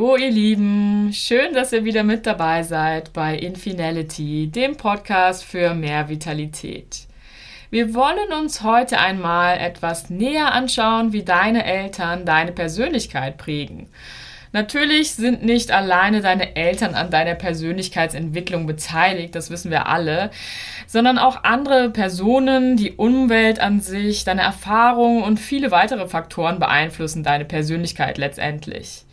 Hallo ihr Lieben, schön, dass ihr wieder mit dabei seid bei Infinality, dem Podcast für mehr Vitalität. Wir wollen uns heute einmal etwas näher anschauen, wie deine Eltern deine Persönlichkeit prägen. Natürlich sind nicht alleine deine Eltern an deiner Persönlichkeitsentwicklung beteiligt, das wissen wir alle, sondern auch andere Personen, die Umwelt an sich, deine Erfahrungen und viele weitere Faktoren beeinflussen deine Persönlichkeit letztendlich.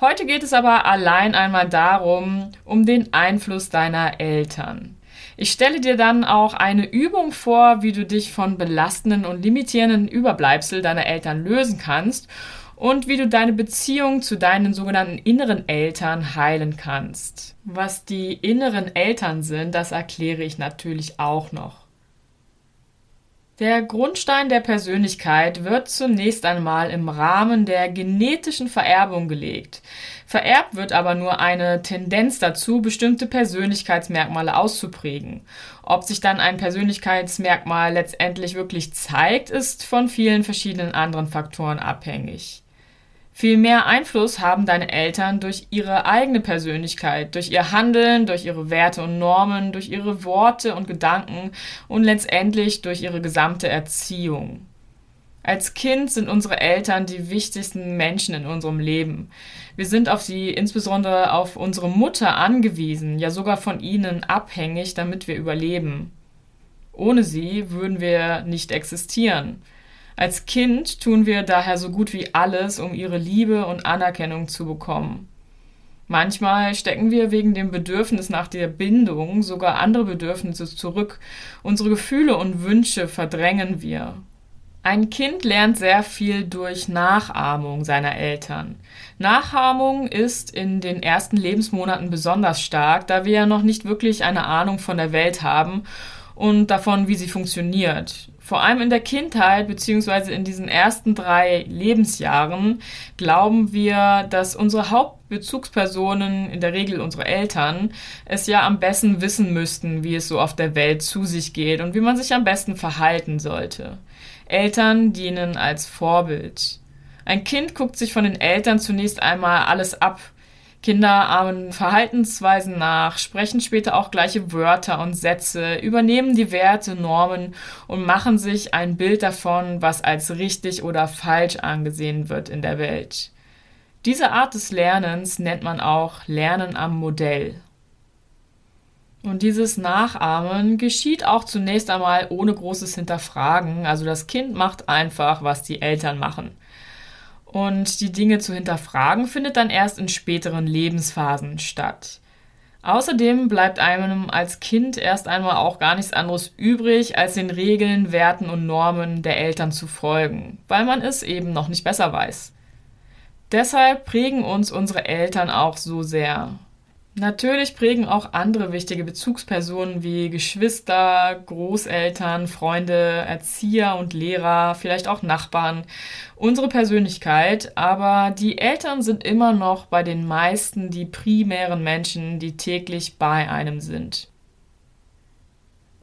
Heute geht es aber allein einmal darum, um den Einfluss deiner Eltern. Ich stelle dir dann auch eine Übung vor, wie du dich von belastenden und limitierenden Überbleibsel deiner Eltern lösen kannst und wie du deine Beziehung zu deinen sogenannten inneren Eltern heilen kannst. Was die inneren Eltern sind, das erkläre ich natürlich auch noch. Der Grundstein der Persönlichkeit wird zunächst einmal im Rahmen der genetischen Vererbung gelegt. Vererbt wird aber nur eine Tendenz dazu, bestimmte Persönlichkeitsmerkmale auszuprägen. Ob sich dann ein Persönlichkeitsmerkmal letztendlich wirklich zeigt, ist von vielen verschiedenen anderen Faktoren abhängig. Viel mehr Einfluss haben deine Eltern durch ihre eigene Persönlichkeit, durch ihr Handeln, durch ihre Werte und Normen, durch ihre Worte und Gedanken und letztendlich durch ihre gesamte Erziehung. Als Kind sind unsere Eltern die wichtigsten Menschen in unserem Leben. Wir sind auf sie, insbesondere auf unsere Mutter angewiesen, ja sogar von ihnen abhängig, damit wir überleben. Ohne sie würden wir nicht existieren. Als Kind tun wir daher so gut wie alles, um ihre Liebe und Anerkennung zu bekommen. Manchmal stecken wir wegen dem Bedürfnis nach der Bindung sogar andere Bedürfnisse zurück. Unsere Gefühle und Wünsche verdrängen wir. Ein Kind lernt sehr viel durch Nachahmung seiner Eltern. Nachahmung ist in den ersten Lebensmonaten besonders stark, da wir ja noch nicht wirklich eine Ahnung von der Welt haben und davon, wie sie funktioniert vor allem in der Kindheit beziehungsweise in diesen ersten drei Lebensjahren glauben wir, dass unsere Hauptbezugspersonen, in der Regel unsere Eltern, es ja am besten wissen müssten, wie es so auf der Welt zu sich geht und wie man sich am besten verhalten sollte. Eltern dienen als Vorbild. Ein Kind guckt sich von den Eltern zunächst einmal alles ab, Kinder ahmen Verhaltensweisen nach, sprechen später auch gleiche Wörter und Sätze, übernehmen die Werte, Normen und machen sich ein Bild davon, was als richtig oder falsch angesehen wird in der Welt. Diese Art des Lernens nennt man auch Lernen am Modell. Und dieses Nachahmen geschieht auch zunächst einmal ohne großes Hinterfragen. Also das Kind macht einfach, was die Eltern machen. Und die Dinge zu hinterfragen findet dann erst in späteren Lebensphasen statt. Außerdem bleibt einem als Kind erst einmal auch gar nichts anderes übrig, als den Regeln, Werten und Normen der Eltern zu folgen, weil man es eben noch nicht besser weiß. Deshalb prägen uns unsere Eltern auch so sehr. Natürlich prägen auch andere wichtige Bezugspersonen wie Geschwister, Großeltern, Freunde, Erzieher und Lehrer, vielleicht auch Nachbarn unsere Persönlichkeit, aber die Eltern sind immer noch bei den meisten die primären Menschen, die täglich bei einem sind.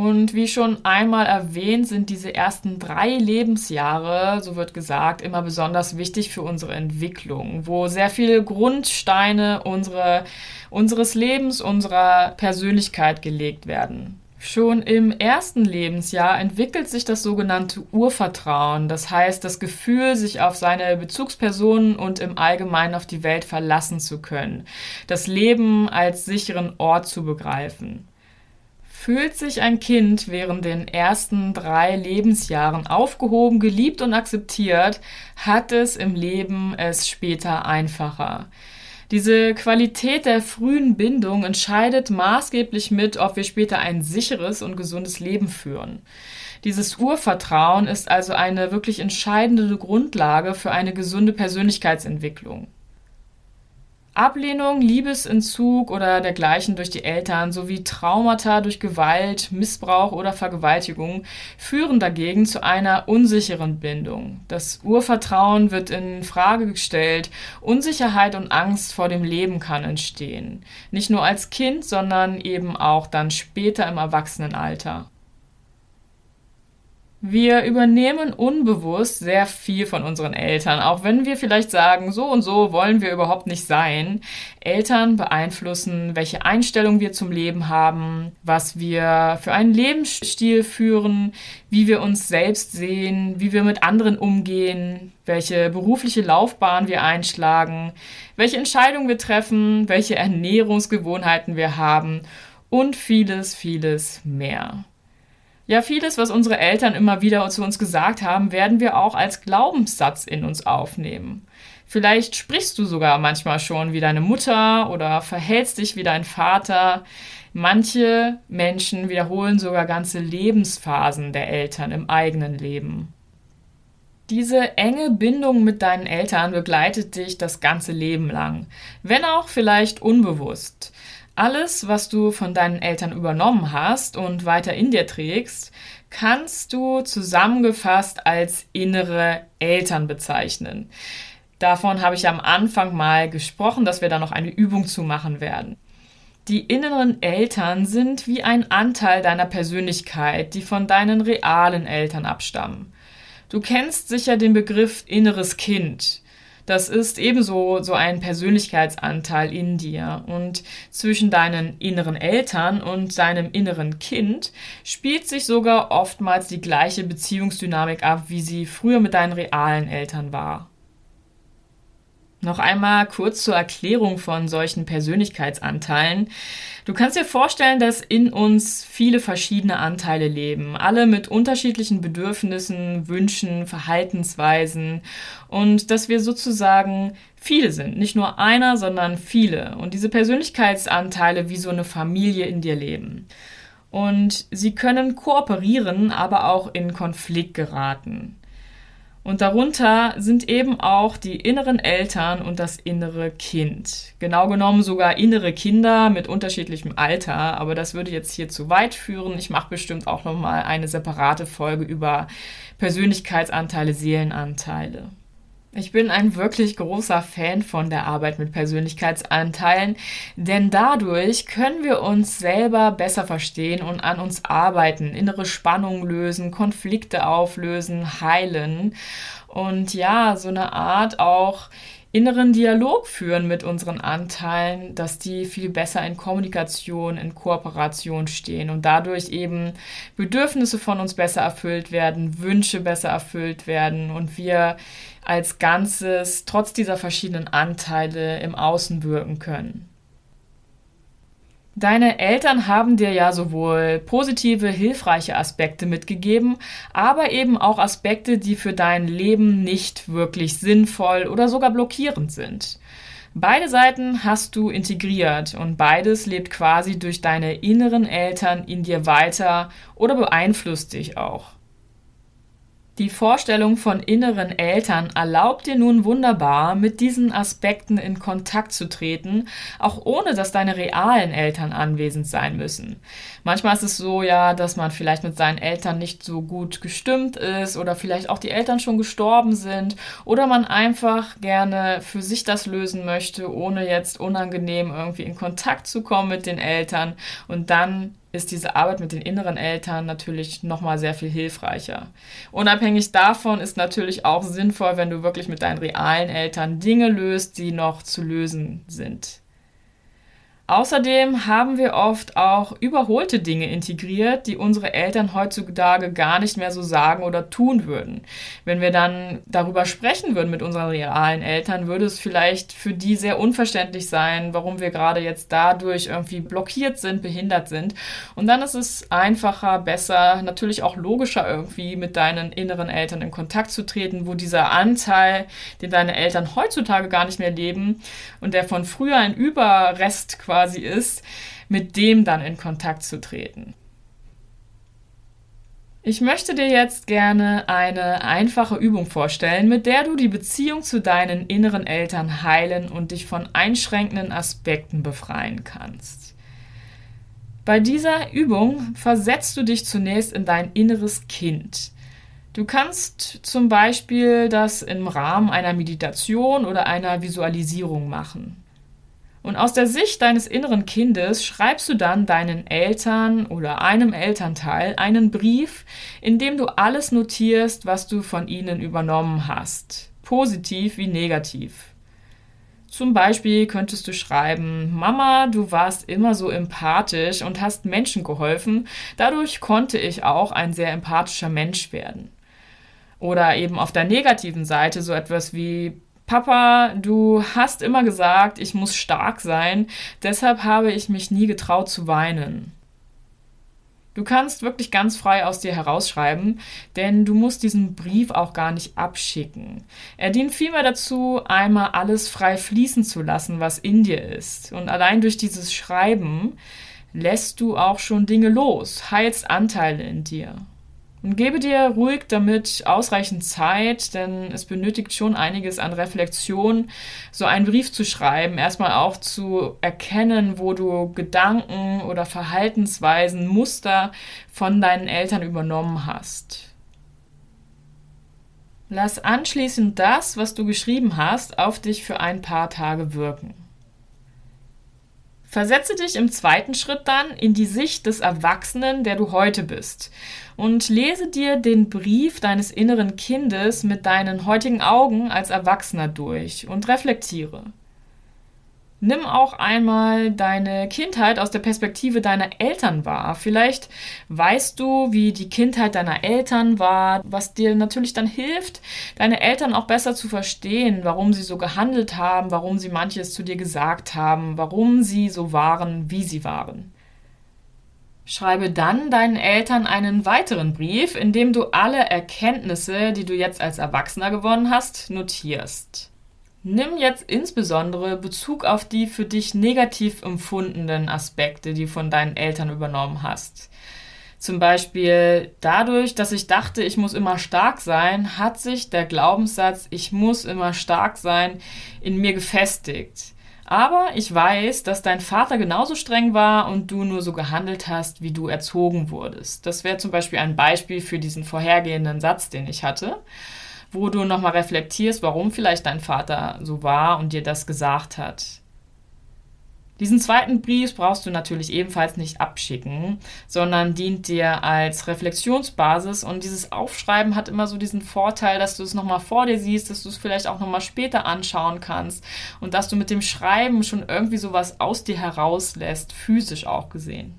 Und wie schon einmal erwähnt, sind diese ersten drei Lebensjahre, so wird gesagt, immer besonders wichtig für unsere Entwicklung, wo sehr viele Grundsteine unsere, unseres Lebens, unserer Persönlichkeit gelegt werden. Schon im ersten Lebensjahr entwickelt sich das sogenannte Urvertrauen, das heißt das Gefühl, sich auf seine Bezugspersonen und im Allgemeinen auf die Welt verlassen zu können, das Leben als sicheren Ort zu begreifen. Fühlt sich ein Kind während den ersten drei Lebensjahren aufgehoben, geliebt und akzeptiert, hat es im Leben es später einfacher. Diese Qualität der frühen Bindung entscheidet maßgeblich mit, ob wir später ein sicheres und gesundes Leben führen. Dieses Urvertrauen ist also eine wirklich entscheidende Grundlage für eine gesunde Persönlichkeitsentwicklung. Ablehnung, Liebesentzug oder dergleichen durch die Eltern sowie Traumata durch Gewalt, Missbrauch oder Vergewaltigung führen dagegen zu einer unsicheren Bindung. Das Urvertrauen wird in Frage gestellt, Unsicherheit und Angst vor dem Leben kann entstehen. Nicht nur als Kind, sondern eben auch dann später im Erwachsenenalter. Wir übernehmen unbewusst sehr viel von unseren Eltern, auch wenn wir vielleicht sagen, so und so wollen wir überhaupt nicht sein. Eltern beeinflussen, welche Einstellung wir zum Leben haben, was wir für einen Lebensstil führen, wie wir uns selbst sehen, wie wir mit anderen umgehen, welche berufliche Laufbahn wir einschlagen, welche Entscheidungen wir treffen, welche Ernährungsgewohnheiten wir haben und vieles, vieles mehr. Ja, vieles, was unsere Eltern immer wieder zu uns gesagt haben, werden wir auch als Glaubenssatz in uns aufnehmen. Vielleicht sprichst du sogar manchmal schon wie deine Mutter oder verhältst dich wie dein Vater. Manche Menschen wiederholen sogar ganze Lebensphasen der Eltern im eigenen Leben. Diese enge Bindung mit deinen Eltern begleitet dich das ganze Leben lang, wenn auch vielleicht unbewusst. Alles, was du von deinen Eltern übernommen hast und weiter in dir trägst, kannst du zusammengefasst als innere Eltern bezeichnen. Davon habe ich am Anfang mal gesprochen, dass wir da noch eine Übung zu machen werden. Die inneren Eltern sind wie ein Anteil deiner Persönlichkeit, die von deinen realen Eltern abstammen. Du kennst sicher den Begriff inneres Kind. Das ist ebenso so ein Persönlichkeitsanteil in dir. Und zwischen deinen inneren Eltern und deinem inneren Kind spielt sich sogar oftmals die gleiche Beziehungsdynamik ab, wie sie früher mit deinen realen Eltern war. Noch einmal kurz zur Erklärung von solchen Persönlichkeitsanteilen. Du kannst dir vorstellen, dass in uns viele verschiedene Anteile leben, alle mit unterschiedlichen Bedürfnissen, Wünschen, Verhaltensweisen und dass wir sozusagen viele sind, nicht nur einer, sondern viele und diese Persönlichkeitsanteile wie so eine Familie in dir leben. Und sie können kooperieren, aber auch in Konflikt geraten. Und darunter sind eben auch die inneren Eltern und das innere Kind. Genau genommen sogar innere Kinder mit unterschiedlichem Alter, aber das würde jetzt hier zu weit führen. Ich mache bestimmt auch noch mal eine separate Folge über Persönlichkeitsanteile, Seelenanteile. Ich bin ein wirklich großer Fan von der Arbeit mit Persönlichkeitsanteilen, denn dadurch können wir uns selber besser verstehen und an uns arbeiten, innere Spannungen lösen, Konflikte auflösen, heilen. Und ja, so eine Art auch inneren Dialog führen mit unseren Anteilen, dass die viel besser in Kommunikation, in Kooperation stehen und dadurch eben Bedürfnisse von uns besser erfüllt werden, Wünsche besser erfüllt werden und wir als Ganzes trotz dieser verschiedenen Anteile im Außen wirken können. Deine Eltern haben dir ja sowohl positive, hilfreiche Aspekte mitgegeben, aber eben auch Aspekte, die für dein Leben nicht wirklich sinnvoll oder sogar blockierend sind. Beide Seiten hast du integriert und beides lebt quasi durch deine inneren Eltern in dir weiter oder beeinflusst dich auch. Die Vorstellung von inneren Eltern erlaubt dir nun wunderbar, mit diesen Aspekten in Kontakt zu treten, auch ohne dass deine realen Eltern anwesend sein müssen. Manchmal ist es so, ja, dass man vielleicht mit seinen Eltern nicht so gut gestimmt ist oder vielleicht auch die Eltern schon gestorben sind oder man einfach gerne für sich das lösen möchte, ohne jetzt unangenehm irgendwie in Kontakt zu kommen mit den Eltern und dann ist diese Arbeit mit den inneren Eltern natürlich nochmal sehr viel hilfreicher. Unabhängig davon ist natürlich auch sinnvoll, wenn du wirklich mit deinen realen Eltern Dinge löst, die noch zu lösen sind. Außerdem haben wir oft auch überholte Dinge integriert, die unsere Eltern heutzutage gar nicht mehr so sagen oder tun würden. Wenn wir dann darüber sprechen würden mit unseren realen Eltern, würde es vielleicht für die sehr unverständlich sein, warum wir gerade jetzt dadurch irgendwie blockiert sind, behindert sind. Und dann ist es einfacher, besser, natürlich auch logischer irgendwie mit deinen inneren Eltern in Kontakt zu treten, wo dieser Anteil, den deine Eltern heutzutage gar nicht mehr leben und der von früher ein Überrest quasi quasi ist, mit dem dann in Kontakt zu treten. Ich möchte dir jetzt gerne eine einfache Übung vorstellen, mit der du die Beziehung zu deinen inneren Eltern heilen und dich von einschränkenden Aspekten befreien kannst. Bei dieser Übung versetzt du dich zunächst in dein inneres Kind. Du kannst zum Beispiel das im Rahmen einer Meditation oder einer Visualisierung machen. Und aus der Sicht deines inneren Kindes schreibst du dann deinen Eltern oder einem Elternteil einen Brief, in dem du alles notierst, was du von ihnen übernommen hast, positiv wie negativ. Zum Beispiel könntest du schreiben, Mama, du warst immer so empathisch und hast Menschen geholfen, dadurch konnte ich auch ein sehr empathischer Mensch werden. Oder eben auf der negativen Seite so etwas wie, Papa, du hast immer gesagt, ich muss stark sein, deshalb habe ich mich nie getraut zu weinen. Du kannst wirklich ganz frei aus dir herausschreiben, denn du musst diesen Brief auch gar nicht abschicken. Er dient vielmehr dazu, einmal alles frei fließen zu lassen, was in dir ist. Und allein durch dieses Schreiben lässt du auch schon Dinge los, heilst Anteile in dir. Und gebe dir ruhig damit ausreichend Zeit, denn es benötigt schon einiges an Reflexion, so einen Brief zu schreiben, erstmal auch zu erkennen, wo du Gedanken oder Verhaltensweisen, Muster von deinen Eltern übernommen hast. Lass anschließend das, was du geschrieben hast, auf dich für ein paar Tage wirken. Versetze dich im zweiten Schritt dann in die Sicht des Erwachsenen, der du heute bist, und lese dir den Brief deines inneren Kindes mit deinen heutigen Augen als Erwachsener durch und reflektiere. Nimm auch einmal deine Kindheit aus der Perspektive deiner Eltern wahr. Vielleicht weißt du, wie die Kindheit deiner Eltern war, was dir natürlich dann hilft, deine Eltern auch besser zu verstehen, warum sie so gehandelt haben, warum sie manches zu dir gesagt haben, warum sie so waren, wie sie waren. Schreibe dann deinen Eltern einen weiteren Brief, in dem du alle Erkenntnisse, die du jetzt als Erwachsener gewonnen hast, notierst. Nimm jetzt insbesondere Bezug auf die für dich negativ empfundenen Aspekte, die von deinen Eltern übernommen hast. Zum Beispiel dadurch, dass ich dachte, ich muss immer stark sein, hat sich der Glaubenssatz, ich muss immer stark sein, in mir gefestigt. Aber ich weiß, dass dein Vater genauso streng war und du nur so gehandelt hast, wie du erzogen wurdest. Das wäre zum Beispiel ein Beispiel für diesen vorhergehenden Satz, den ich hatte wo du nochmal reflektierst, warum vielleicht dein Vater so war und dir das gesagt hat. Diesen zweiten Brief brauchst du natürlich ebenfalls nicht abschicken, sondern dient dir als Reflexionsbasis und dieses Aufschreiben hat immer so diesen Vorteil, dass du es nochmal vor dir siehst, dass du es vielleicht auch nochmal später anschauen kannst und dass du mit dem Schreiben schon irgendwie sowas aus dir herauslässt, physisch auch gesehen.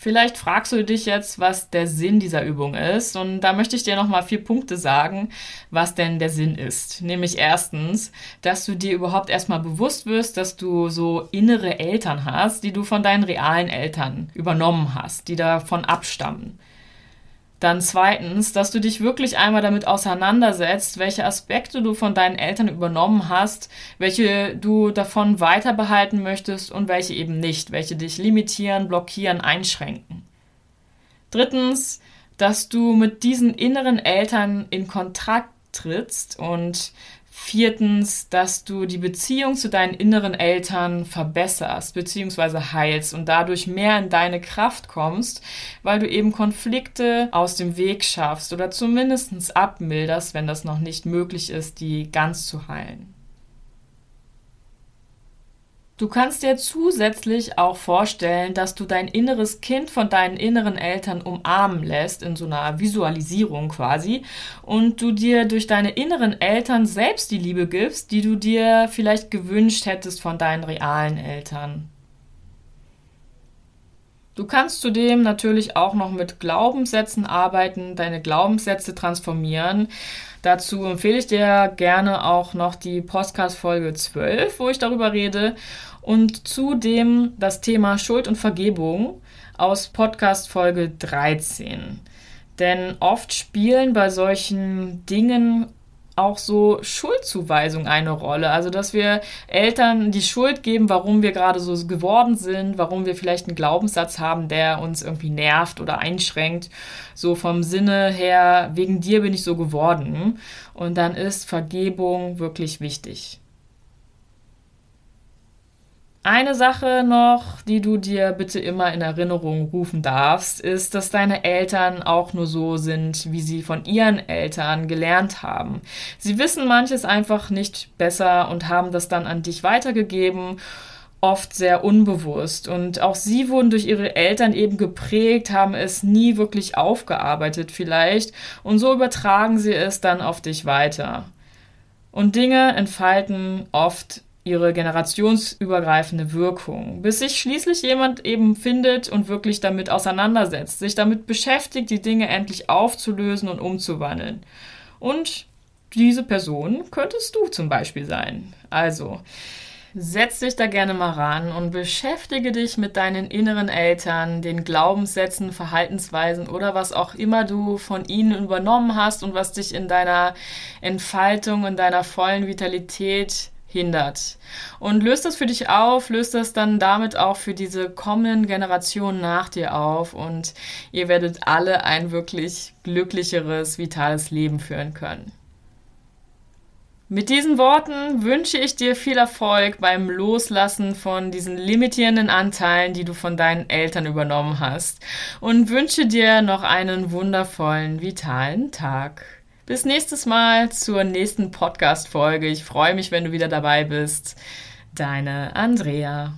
Vielleicht fragst du dich jetzt, was der Sinn dieser Übung ist. Und da möchte ich dir nochmal vier Punkte sagen, was denn der Sinn ist. Nämlich erstens, dass du dir überhaupt erstmal bewusst wirst, dass du so innere Eltern hast, die du von deinen realen Eltern übernommen hast, die davon abstammen. Dann zweitens, dass du dich wirklich einmal damit auseinandersetzt, welche Aspekte du von deinen Eltern übernommen hast, welche du davon weiter behalten möchtest und welche eben nicht, welche dich limitieren, blockieren, einschränken. Drittens, dass du mit diesen inneren Eltern in Kontakt trittst und Viertens, dass du die Beziehung zu deinen inneren Eltern verbesserst bzw. heilst und dadurch mehr in deine Kraft kommst, weil du eben Konflikte aus dem Weg schaffst oder zumindest abmilderst, wenn das noch nicht möglich ist, die ganz zu heilen. Du kannst dir zusätzlich auch vorstellen, dass du dein inneres Kind von deinen inneren Eltern umarmen lässt, in so einer Visualisierung quasi, und du dir durch deine inneren Eltern selbst die Liebe gibst, die du dir vielleicht gewünscht hättest von deinen realen Eltern. Du kannst zudem natürlich auch noch mit Glaubenssätzen arbeiten, deine Glaubenssätze transformieren. Dazu empfehle ich dir gerne auch noch die Podcast Folge 12, wo ich darüber rede und zudem das Thema Schuld und Vergebung aus Podcast Folge 13. Denn oft spielen bei solchen Dingen auch so Schuldzuweisungen eine Rolle. Also, dass wir Eltern die Schuld geben, warum wir gerade so geworden sind, warum wir vielleicht einen Glaubenssatz haben, der uns irgendwie nervt oder einschränkt. So vom Sinne her, wegen dir bin ich so geworden. Und dann ist Vergebung wirklich wichtig. Eine Sache noch, die du dir bitte immer in Erinnerung rufen darfst, ist, dass deine Eltern auch nur so sind, wie sie von ihren Eltern gelernt haben. Sie wissen manches einfach nicht besser und haben das dann an dich weitergegeben oft sehr unbewusst. Und auch sie wurden durch ihre Eltern eben geprägt, haben es nie wirklich aufgearbeitet vielleicht. Und so übertragen sie es dann auf dich weiter. Und Dinge entfalten oft ihre generationsübergreifende Wirkung, bis sich schließlich jemand eben findet und wirklich damit auseinandersetzt, sich damit beschäftigt, die Dinge endlich aufzulösen und umzuwandeln. Und diese Person könntest du zum Beispiel sein. Also, Setz dich da gerne mal ran und beschäftige dich mit deinen inneren Eltern, den Glaubenssätzen, Verhaltensweisen oder was auch immer du von ihnen übernommen hast und was dich in deiner Entfaltung, in deiner vollen Vitalität hindert. Und löst das für dich auf, löst das dann damit auch für diese kommenden Generationen nach dir auf und ihr werdet alle ein wirklich glücklicheres, vitales Leben führen können. Mit diesen Worten wünsche ich dir viel Erfolg beim Loslassen von diesen limitierenden Anteilen, die du von deinen Eltern übernommen hast und wünsche dir noch einen wundervollen, vitalen Tag. Bis nächstes Mal zur nächsten Podcast-Folge. Ich freue mich, wenn du wieder dabei bist. Deine Andrea.